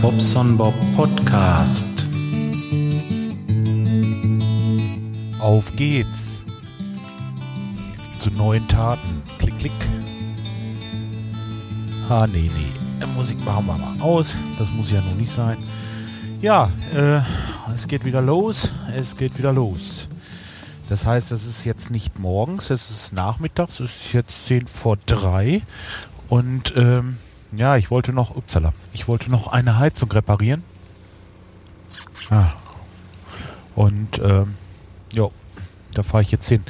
Bobson Bob Podcast. Auf geht's zu neuen Taten. Klick, klick. Ah, nee, nee. Musik machen wir mal aus. Das muss ja noch nicht sein. Ja, äh, es geht wieder los. Es geht wieder los. Das heißt, es ist jetzt nicht morgens, es ist nachmittags, es ist jetzt 10 vor 3. Und ähm, ja, ich wollte noch, upsala, ich wollte noch eine Heizung reparieren. Ah. Und ähm, ja, da fahre ich jetzt hin.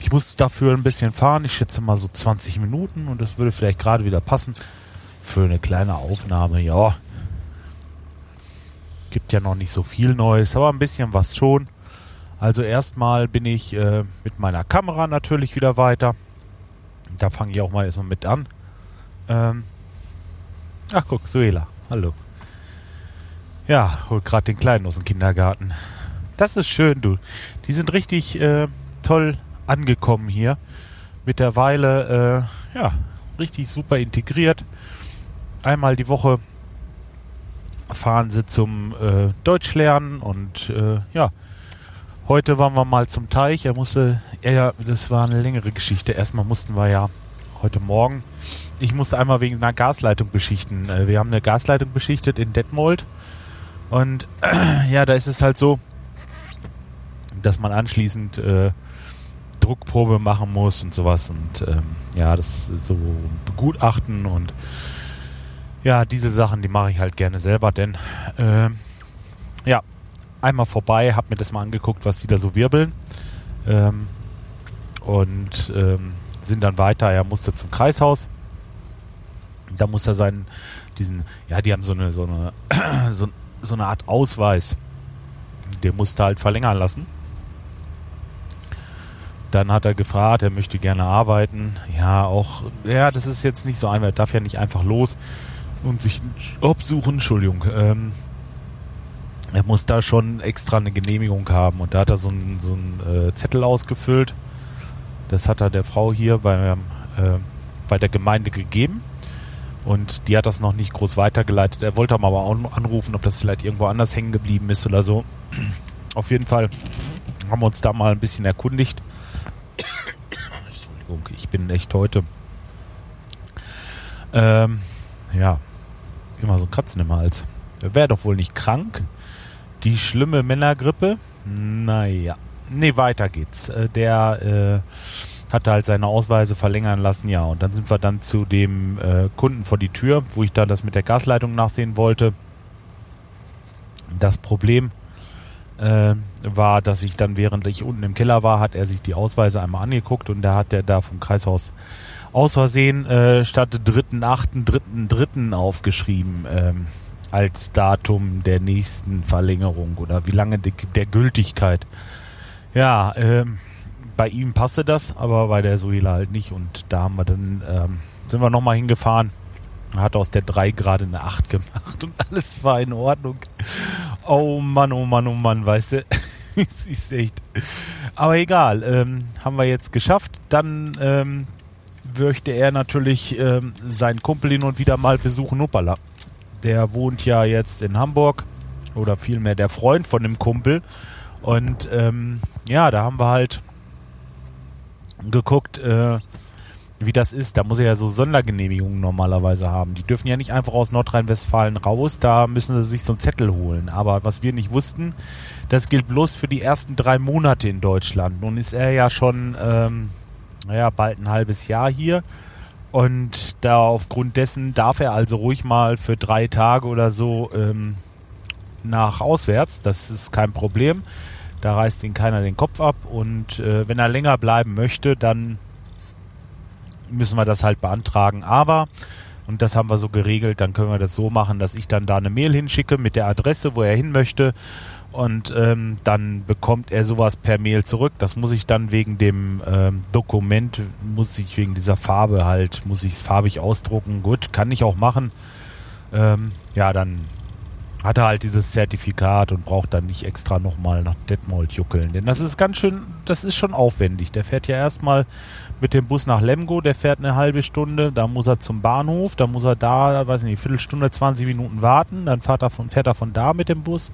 Ich muss dafür ein bisschen fahren. Ich schätze mal so 20 Minuten und das würde vielleicht gerade wieder passen für eine kleine Aufnahme. Ja, gibt ja noch nicht so viel Neues, aber ein bisschen was schon. Also erstmal bin ich äh, mit meiner Kamera natürlich wieder weiter. Da fange ich auch mal erstmal mit an. Ähm Ach guck, Suela. Hallo. Ja, holt gerade den Kleinen aus dem Kindergarten. Das ist schön, du. Die sind richtig äh, toll angekommen hier. Mittlerweile, äh, ja, richtig super integriert. Einmal die Woche fahren sie zum äh, Deutschlernen und äh, ja, heute waren wir mal zum Teich. Er musste, ja, das war eine längere Geschichte. Erstmal mussten wir ja heute Morgen, ich musste einmal wegen einer Gasleitung beschichten. Äh, wir haben eine Gasleitung beschichtet in Detmold. Und ja, da ist es halt so, dass man anschließend äh, Druckprobe machen muss und sowas und ähm, ja, das so begutachten und ja, diese Sachen, die mache ich halt gerne selber, denn äh, ja, einmal vorbei, hab mir das mal angeguckt, was die da so wirbeln. Ähm, und ähm, sind dann weiter, er musste zum Kreishaus, da muss er seinen, diesen, ja, die haben so eine, so eine, so, so eine Art Ausweis, der musste halt verlängern lassen. Dann hat er gefragt, er möchte gerne arbeiten. Ja, auch, ja, das ist jetzt nicht so einfach, er darf ja nicht einfach los und sich einen Job suchen, Entschuldigung. Ähm, er muss da schon extra eine Genehmigung haben und da hat er so einen so äh, Zettel ausgefüllt. Das hat er der Frau hier bei, äh, bei der Gemeinde gegeben und die hat das noch nicht groß weitergeleitet. Er wollte aber auch anrufen, ob das vielleicht irgendwo anders hängen geblieben ist oder so. Auf jeden Fall haben wir uns da mal ein bisschen erkundigt. Entschuldigung, ich bin echt heute. Ähm, ja, immer so ein Kratzen im Hals. Wäre doch wohl nicht krank. Die schlimme Männergrippe? Naja. Nee, weiter geht's. Äh, der äh, hatte halt seine Ausweise verlängern lassen, ja. Und dann sind wir dann zu dem äh, Kunden vor die Tür, wo ich da das mit der Gasleitung nachsehen wollte. Das Problem äh, war, dass ich dann, während ich unten im Keller war, hat er sich die Ausweise einmal angeguckt und da hat er da vom Kreishaus aus Versehen äh, statt 3.8. 3.3. aufgeschrieben ähm, als Datum der nächsten Verlängerung oder wie lange die, der Gültigkeit. Ja, ähm, bei ihm passte das, aber bei der Suela halt nicht und da haben wir dann, ähm, sind wir nochmal hingefahren, hat aus der 3 gerade eine 8 gemacht und alles war in Ordnung. Oh Mann, oh Mann, oh Mann, weißt du. ist echt. Aber egal, ähm, haben wir jetzt geschafft. Dann ähm, möchte er natürlich ähm, seinen Kumpel hin und wieder mal besuchen, Uppala. Der wohnt ja jetzt in Hamburg oder vielmehr der Freund von dem Kumpel. Und ähm, ja, da haben wir halt geguckt, äh, wie das ist. Da muss er ja so Sondergenehmigungen normalerweise haben. Die dürfen ja nicht einfach aus Nordrhein-Westfalen raus, da müssen sie sich so einen Zettel holen. Aber was wir nicht wussten, das gilt bloß für die ersten drei Monate in Deutschland. Nun ist er ja schon ähm, naja, bald ein halbes Jahr hier. Und da aufgrund dessen darf er also ruhig mal für drei Tage oder so ähm, nach auswärts. Das ist kein Problem. Da reißt ihn keiner den Kopf ab. Und äh, wenn er länger bleiben möchte, dann müssen wir das halt beantragen. Aber, und das haben wir so geregelt, dann können wir das so machen, dass ich dann da eine Mail hinschicke mit der Adresse, wo er hin möchte und ähm, dann bekommt er sowas per Mail zurück. Das muss ich dann wegen dem ähm, Dokument, muss ich wegen dieser Farbe halt, muss ich es farbig ausdrucken. Gut, kann ich auch machen. Ähm, ja, dann hat er halt dieses Zertifikat und braucht dann nicht extra nochmal nach Detmold juckeln. Denn das ist ganz schön, das ist schon aufwendig. Der fährt ja erstmal mit dem Bus nach Lemgo, der fährt eine halbe Stunde, da muss er zum Bahnhof, da muss er da, weiß nicht, Viertelstunde, 20 Minuten warten, dann fährt er von, fährt er von da mit dem Bus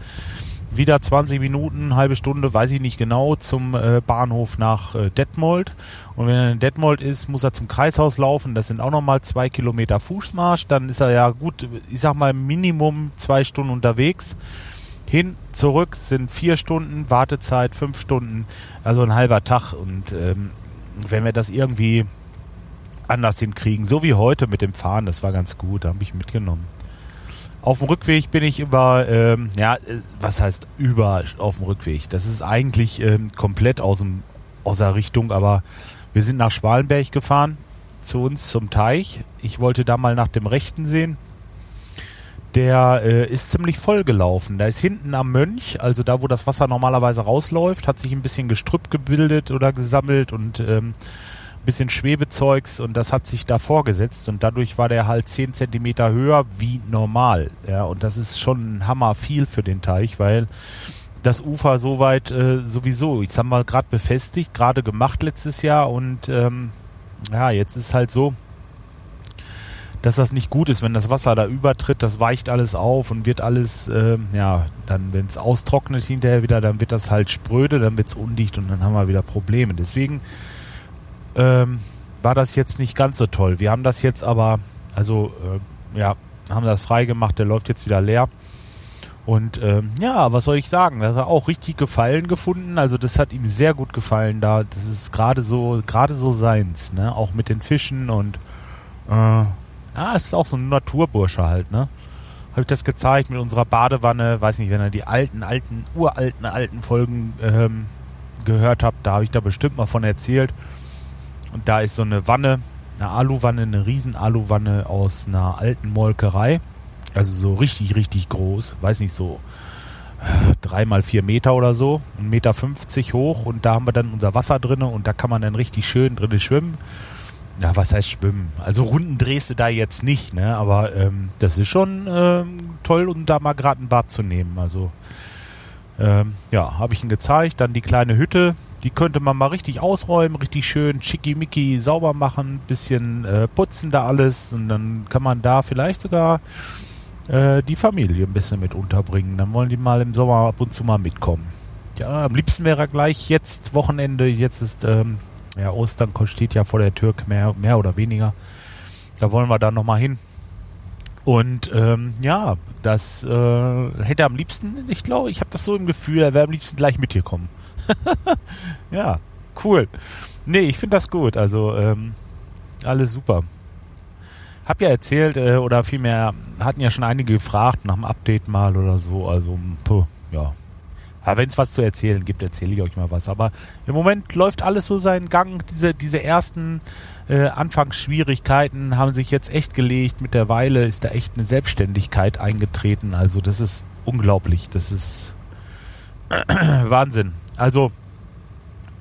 wieder 20 Minuten, halbe Stunde, weiß ich nicht genau, zum äh, Bahnhof nach äh, Detmold. Und wenn er in Detmold ist, muss er zum Kreishaus laufen. Das sind auch nochmal zwei Kilometer Fußmarsch. Dann ist er ja gut, ich sag mal Minimum zwei Stunden unterwegs. Hin, zurück sind vier Stunden, Wartezeit fünf Stunden, also ein halber Tag. Und ähm, wenn wir das irgendwie anders hinkriegen, so wie heute mit dem Fahren, das war ganz gut, da habe ich mitgenommen. Auf dem Rückweg bin ich über, ähm, ja, äh, was heißt über auf dem Rückweg? Das ist eigentlich ähm, komplett aus, dem, aus der Richtung, aber wir sind nach Schwalenberg gefahren, zu uns zum Teich. Ich wollte da mal nach dem Rechten sehen. Der äh, ist ziemlich voll gelaufen. Da ist hinten am Mönch, also da, wo das Wasser normalerweise rausläuft, hat sich ein bisschen Gestrüpp gebildet oder gesammelt und ähm, bisschen Schwebezeugs und das hat sich da vorgesetzt und dadurch war der halt 10 Zentimeter höher wie normal. Ja, und das ist schon ein Hammer viel für den Teich, weil das Ufer soweit äh, sowieso, ich sag mal, gerade befestigt, gerade gemacht letztes Jahr und ähm, ja, jetzt ist halt so, dass das nicht gut ist, wenn das Wasser da übertritt, das weicht alles auf und wird alles, äh, ja, dann, wenn es austrocknet hinterher wieder, dann wird das halt spröde, dann wird es undicht und dann haben wir wieder Probleme. Deswegen ähm, war das jetzt nicht ganz so toll. Wir haben das jetzt aber, also äh, ja, haben das freigemacht, der läuft jetzt wieder leer. Und ähm, ja, was soll ich sagen? Das hat auch richtig Gefallen gefunden. Also das hat ihm sehr gut gefallen da. Das ist gerade so, gerade so seins, ne? Auch mit den Fischen und äh, ja, es ist auch so ein Naturbursche halt, ne? Habe ich das gezeigt mit unserer Badewanne, weiß nicht, wenn ihr die alten, alten, uralten, alten Folgen ähm, gehört habt, da habe ich da bestimmt mal von erzählt. Und da ist so eine Wanne, eine Aluwanne, eine riesen Aluwanne aus einer alten Molkerei. Also so richtig, richtig groß. Weiß nicht, so äh, drei mal vier Meter oder so. Ein Meter fünfzig hoch. Und da haben wir dann unser Wasser drinne und da kann man dann richtig schön drinne schwimmen. Ja, was heißt schwimmen? Also Runden drehst du da jetzt nicht, ne? Aber ähm, das ist schon ähm, toll, um da mal gerade ein Bad zu nehmen. Also ähm, ja, habe ich ihn gezeigt. Dann die kleine Hütte, die könnte man mal richtig ausräumen, richtig schön schickimicki sauber machen, bisschen äh, putzen da alles und dann kann man da vielleicht sogar äh, die Familie ein bisschen mit unterbringen. Dann wollen die mal im Sommer ab und zu mal mitkommen. Ja, am liebsten wäre gleich jetzt Wochenende, jetzt ist ähm, ja Ostern steht ja vor der Tür mehr, mehr oder weniger. Da wollen wir dann nochmal hin. Und ähm, ja, das äh, hätte am liebsten, ich glaube, ich habe das so im Gefühl, er wäre am liebsten gleich mit hier kommen. ja, cool. Nee, ich finde das gut. Also, ähm, alles super. Hab ja erzählt, äh, oder vielmehr hatten ja schon einige gefragt nach dem Update mal oder so. Also, puh, ja. Aber wenn es was zu erzählen gibt, erzähle ich euch mal was. Aber im Moment läuft alles so seinen Gang. Diese, diese ersten äh, Anfangsschwierigkeiten haben sich jetzt echt gelegt. Mittlerweile ist da echt eine Selbstständigkeit eingetreten. Also das ist unglaublich. Das ist Wahnsinn. Also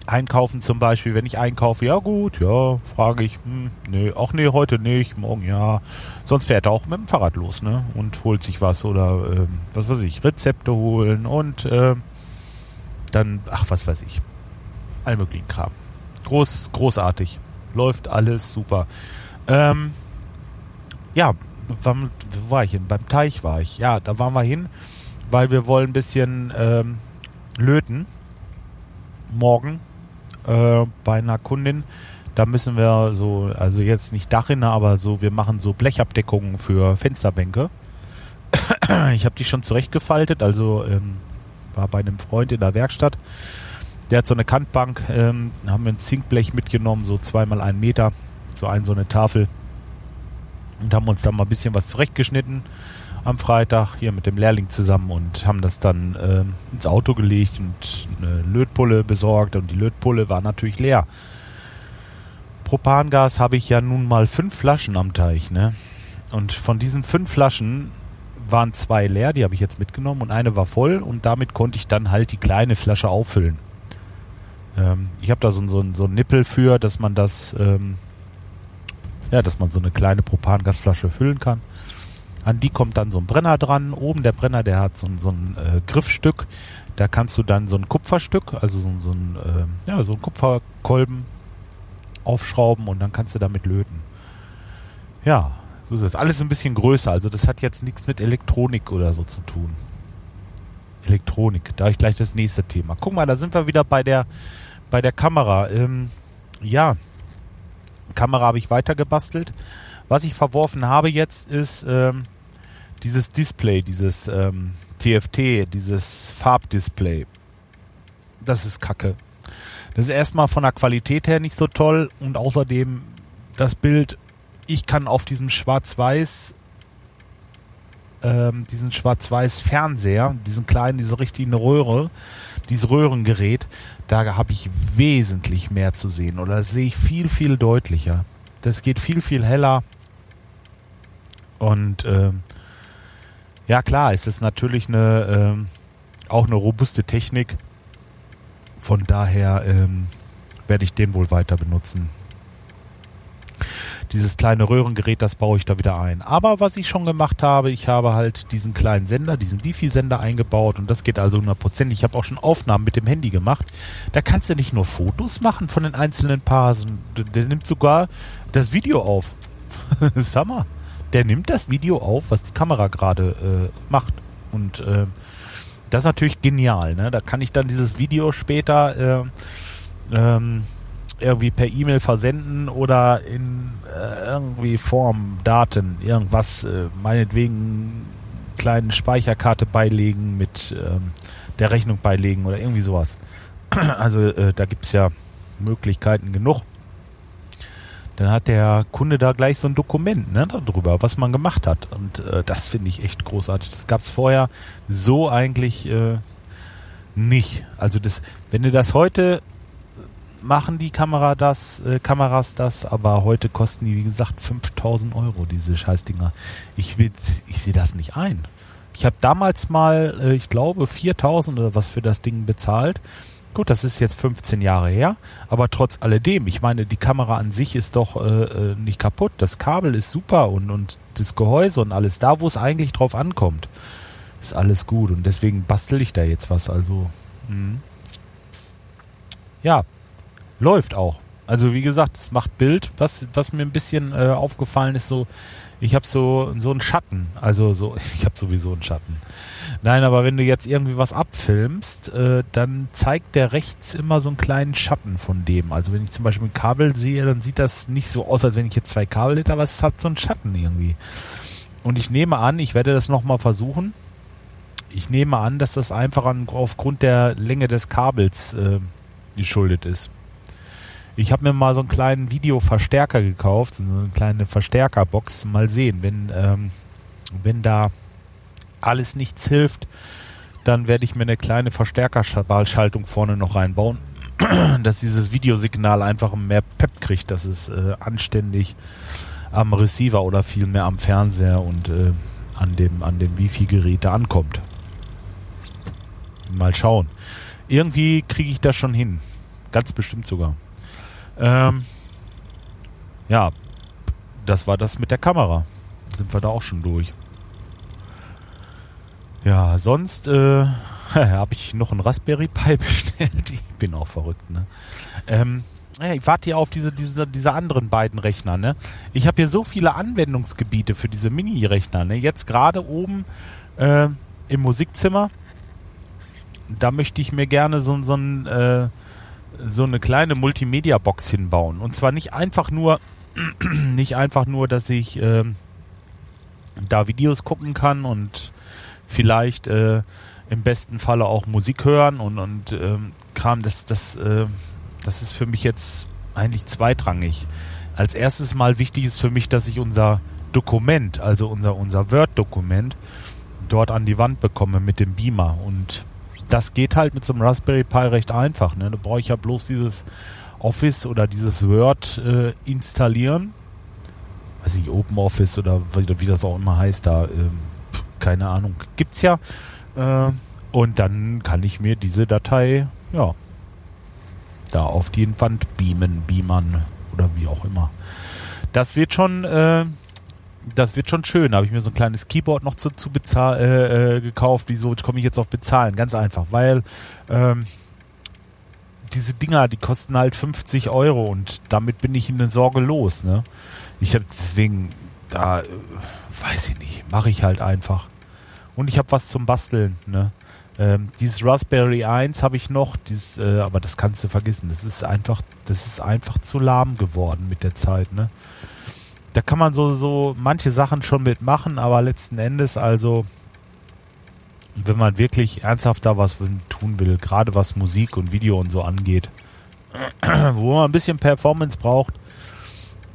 einkaufen zum Beispiel, wenn ich einkaufe, ja gut, ja, frage ich, hm, nee, auch nee, heute nicht, morgen ja. Sonst fährt er auch mit dem Fahrrad los, ne? Und holt sich was oder ähm, was weiß ich, Rezepte holen und ähm, dann, ach, was weiß ich. Allmöglichen Kram. Groß, großartig. Läuft alles super. Ähm, ja, wo war ich hin? Beim Teich war ich. Ja, da waren wir hin, weil wir wollen ein bisschen ähm, löten morgen äh, bei einer Kundin. Da müssen wir so, also jetzt nicht Dachrinne, aber so, wir machen so Blechabdeckungen für Fensterbänke. Ich habe die schon zurechtgefaltet, also ähm, war bei einem Freund in der Werkstatt. Der hat so eine Kantbank, ähm, haben wir ein Zinkblech mitgenommen, so zweimal einen Meter, so ein so eine Tafel und haben uns da mal ein bisschen was zurechtgeschnitten am Freitag hier mit dem Lehrling zusammen und haben das dann äh, ins Auto gelegt und eine Lötpulle besorgt und die Lötpulle war natürlich leer. Propangas habe ich ja nun mal fünf Flaschen am Teich, ne? Und von diesen fünf Flaschen waren zwei leer, die habe ich jetzt mitgenommen und eine war voll und damit konnte ich dann halt die kleine Flasche auffüllen. Ähm, ich habe da so, so, so ein Nippel für, dass man das, ähm, ja, dass man so eine kleine Propangasflasche füllen kann. An die kommt dann so ein Brenner dran. Oben der Brenner, der hat so, so ein äh, Griffstück. Da kannst du dann so ein Kupferstück, also so, so ein, äh, ja, so ein Kupferkolben aufschrauben und dann kannst du damit löten. Ja, so ist das. Alles ein bisschen größer. Also das hat jetzt nichts mit Elektronik oder so zu tun. Elektronik, da ich gleich das nächste Thema. Guck mal, da sind wir wieder bei der bei der Kamera. Ähm, ja, Kamera habe ich weiter gebastelt. Was ich verworfen habe jetzt ist ähm, dieses Display, dieses ähm, TFT, dieses Farbdisplay. Das ist Kacke. Das ist erstmal von der Qualität her nicht so toll und außerdem das Bild, ich kann auf diesem Schwarz-Weiß, ähm, diesen Schwarz-Weiß Fernseher, diesen kleinen, diese richtigen Röhre, dieses Röhrengerät, da habe ich wesentlich mehr zu sehen oder das sehe ich viel, viel deutlicher. Das geht viel, viel heller. Und ähm, ja klar, es ist natürlich eine ähm, auch eine robuste Technik. Von daher ähm, werde ich den wohl weiter benutzen. Dieses kleine Röhrengerät, das baue ich da wieder ein. Aber was ich schon gemacht habe, ich habe halt diesen kleinen Sender, diesen Wifi-Sender eingebaut und das geht also 100%. Ich habe auch schon Aufnahmen mit dem Handy gemacht. Da kannst du nicht nur Fotos machen von den einzelnen Parsen, der nimmt sogar das Video auf. Mal, der nimmt das Video auf, was die Kamera gerade äh, macht. Und äh, das ist natürlich genial. Ne? Da kann ich dann dieses Video später äh, ähm, irgendwie per E-Mail versenden oder in äh, irgendwie Form, Daten, irgendwas, äh, meinetwegen kleine Speicherkarte beilegen, mit ähm, der Rechnung beilegen oder irgendwie sowas. Also äh, da gibt es ja Möglichkeiten genug. Dann hat der Kunde da gleich so ein Dokument ne, darüber, was man gemacht hat. Und äh, das finde ich echt großartig. Das gab es vorher so eigentlich äh, nicht. Also das, wenn du das heute machen die Kamera das, äh, Kameras das, aber heute kosten die, wie gesagt, 5000 Euro, diese Scheißdinger. Ich, ich sehe das nicht ein. Ich habe damals mal, äh, ich glaube, 4000 oder was für das Ding bezahlt. Gut, das ist jetzt 15 Jahre her, aber trotz alledem, ich meine, die Kamera an sich ist doch äh, äh, nicht kaputt. Das Kabel ist super und, und das Gehäuse und alles da, wo es eigentlich drauf ankommt, ist alles gut und deswegen bastel ich da jetzt was. Also, mh. ja, läuft auch. Also wie gesagt, es macht Bild. Was, was mir ein bisschen äh, aufgefallen ist, so, ich habe so, so einen Schatten. Also so, ich habe sowieso einen Schatten. Nein, aber wenn du jetzt irgendwie was abfilmst, äh, dann zeigt der rechts immer so einen kleinen Schatten von dem. Also wenn ich zum Beispiel ein Kabel sehe, dann sieht das nicht so aus, als wenn ich jetzt zwei Kabel hätte, aber es hat so einen Schatten irgendwie. Und ich nehme an, ich werde das nochmal versuchen. Ich nehme an, dass das einfach an, aufgrund der Länge des Kabels äh, geschuldet ist. Ich habe mir mal so einen kleinen Videoverstärker gekauft, so eine kleine Verstärkerbox. Mal sehen, wenn, ähm, wenn da alles nichts hilft, dann werde ich mir eine kleine Verstärkerschaltung vorne noch reinbauen, dass dieses Videosignal einfach mehr Pep kriegt, dass es äh, anständig am Receiver oder vielmehr am Fernseher und äh, an dem, an dem Wifi-Gerät ankommt. Mal schauen. Irgendwie kriege ich das schon hin. Ganz bestimmt sogar. Ähm, ja, das war das mit der Kamera. Sind wir da auch schon durch. Ja, sonst äh, habe ich noch ein Raspberry Pi bestellt. Ich bin auch verrückt, ne? Ähm, ja, ich warte hier auf diese, diese, diese anderen beiden Rechner, ne? Ich habe hier so viele Anwendungsgebiete für diese Mini-Rechner, ne? Jetzt gerade oben äh, im Musikzimmer, da möchte ich mir gerne so, so ein äh, so eine kleine Multimedia-Box hinbauen. Und zwar nicht einfach nur, nicht einfach nur, dass ich äh, da Videos gucken kann und vielleicht äh, im besten Falle auch Musik hören und, und ähm, Kram, das, das, äh, das ist für mich jetzt eigentlich zweitrangig. Als erstes mal wichtig ist für mich, dass ich unser Dokument, also unser, unser Word-Dokument, dort an die Wand bekomme mit dem Beamer. Und das geht halt mit so einem Raspberry Pi recht einfach. Ne? Da brauche ich ja bloß dieses Office oder dieses Word äh, installieren. Weiß nicht, Open Office oder wie, wie das auch immer heißt da. Ähm, keine Ahnung. Gibt's ja. Äh, und dann kann ich mir diese Datei, ja, da auf die Wand beamen, beamern oder wie auch immer. Das wird schon äh, das wird schon schön. Da habe ich mir so ein kleines Keyboard noch zu, zu bezahl, äh, äh, gekauft. Wieso komme ich jetzt auf Bezahlen? Ganz einfach, weil ähm, diese Dinger, die kosten halt 50 Euro und damit bin ich in der Sorge los. Ne? Ich habe deswegen, da äh, weiß ich nicht, mache ich halt einfach. Und ich habe was zum Basteln. Ne? Ähm, dieses Raspberry 1 habe ich noch, dieses, äh, aber das kannst du vergessen. Das ist einfach, das ist einfach zu lahm geworden mit der Zeit. Ne? Da kann man so, so manche Sachen schon mitmachen, aber letzten Endes also wenn man wirklich ernsthaft da was tun will, gerade was Musik und Video und so angeht, wo man ein bisschen Performance braucht,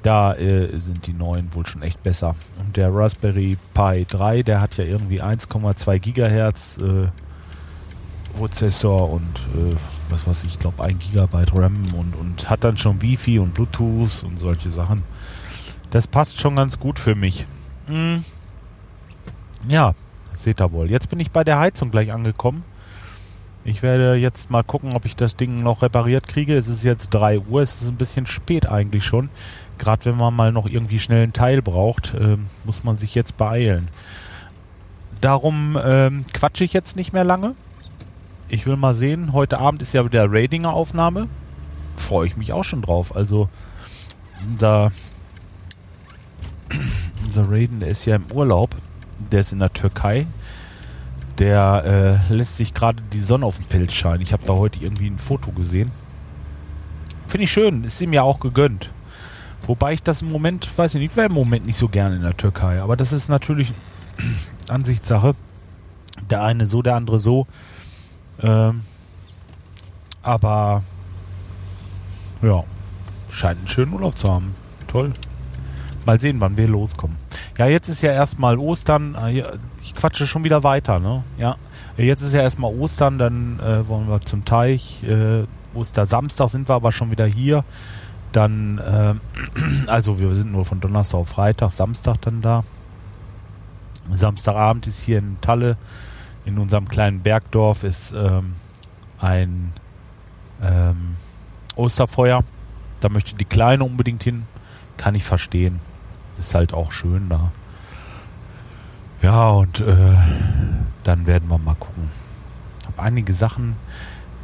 da äh, sind die neuen wohl schon echt besser. Und der Raspberry Pi 3, der hat ja irgendwie 1,2 Gigahertz äh, Prozessor und äh, was weiß ich, glaube 1 Gigabyte RAM und, und hat dann schon Wi-Fi und Bluetooth und solche Sachen. Das passt schon ganz gut für mich. Hm. Ja, Seht ihr wohl. Jetzt bin ich bei der Heizung gleich angekommen. Ich werde jetzt mal gucken, ob ich das Ding noch repariert kriege. Es ist jetzt 3 Uhr. Es ist ein bisschen spät eigentlich schon. Gerade wenn man mal noch irgendwie schnell einen Teil braucht, äh, muss man sich jetzt beeilen. Darum ähm, quatsche ich jetzt nicht mehr lange. Ich will mal sehen. Heute Abend ist ja wieder Radinger Aufnahme. Freue ich mich auch schon drauf. Also unser, unser Raiden, der ist ja im Urlaub der ist in der Türkei. Der äh, lässt sich gerade die Sonne auf den Pelz scheinen. Ich habe da heute irgendwie ein Foto gesehen. Finde ich schön, ist ihm ja auch gegönnt. Wobei ich das im Moment, weiß ich nicht, ich wäre im Moment nicht so gerne in der Türkei. Aber das ist natürlich Ansichtssache. Der eine so, der andere so. Ähm, aber ja, scheint einen schönen Urlaub zu haben. Toll. Mal sehen, wann wir loskommen. Ja, jetzt ist ja erstmal Ostern. Ah, ich quatsche schon wieder weiter, ne? Ja. Jetzt ist ja erstmal Ostern, dann äh, wollen wir zum Teich. Äh, Ostersamstag sind wir aber schon wieder hier. Dann, äh, also wir sind nur von Donnerstag auf Freitag, Samstag dann da. Samstagabend ist hier in Talle, in unserem kleinen Bergdorf, ist ähm, ein ähm, Osterfeuer. Da möchte die Kleine unbedingt hin. Kann ich verstehen ist halt auch schön da. Ja, und äh, dann werden wir mal gucken. Ich habe einige Sachen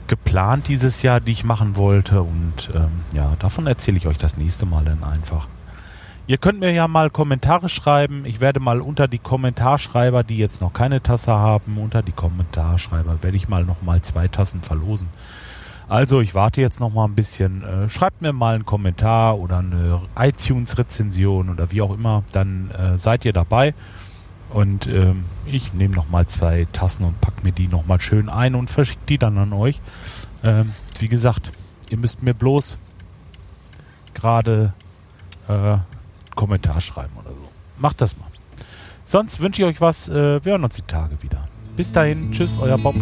geplant dieses Jahr, die ich machen wollte. Und ähm, ja, davon erzähle ich euch das nächste Mal dann einfach. Ihr könnt mir ja mal Kommentare schreiben. Ich werde mal unter die Kommentarschreiber, die jetzt noch keine Tasse haben, unter die Kommentarschreiber werde ich mal noch mal zwei Tassen verlosen. Also ich warte jetzt noch mal ein bisschen. Äh, schreibt mir mal einen Kommentar oder eine iTunes-Rezension oder wie auch immer. Dann äh, seid ihr dabei. Und ähm, ich nehme noch mal zwei Tassen und pack mir die noch mal schön ein und verschicke die dann an euch. Ähm, wie gesagt, ihr müsst mir bloß gerade äh, Kommentar schreiben oder so. Macht das mal. Sonst wünsche ich euch was. Äh, wir hören uns die Tage wieder. Bis dahin. Tschüss, euer Bob.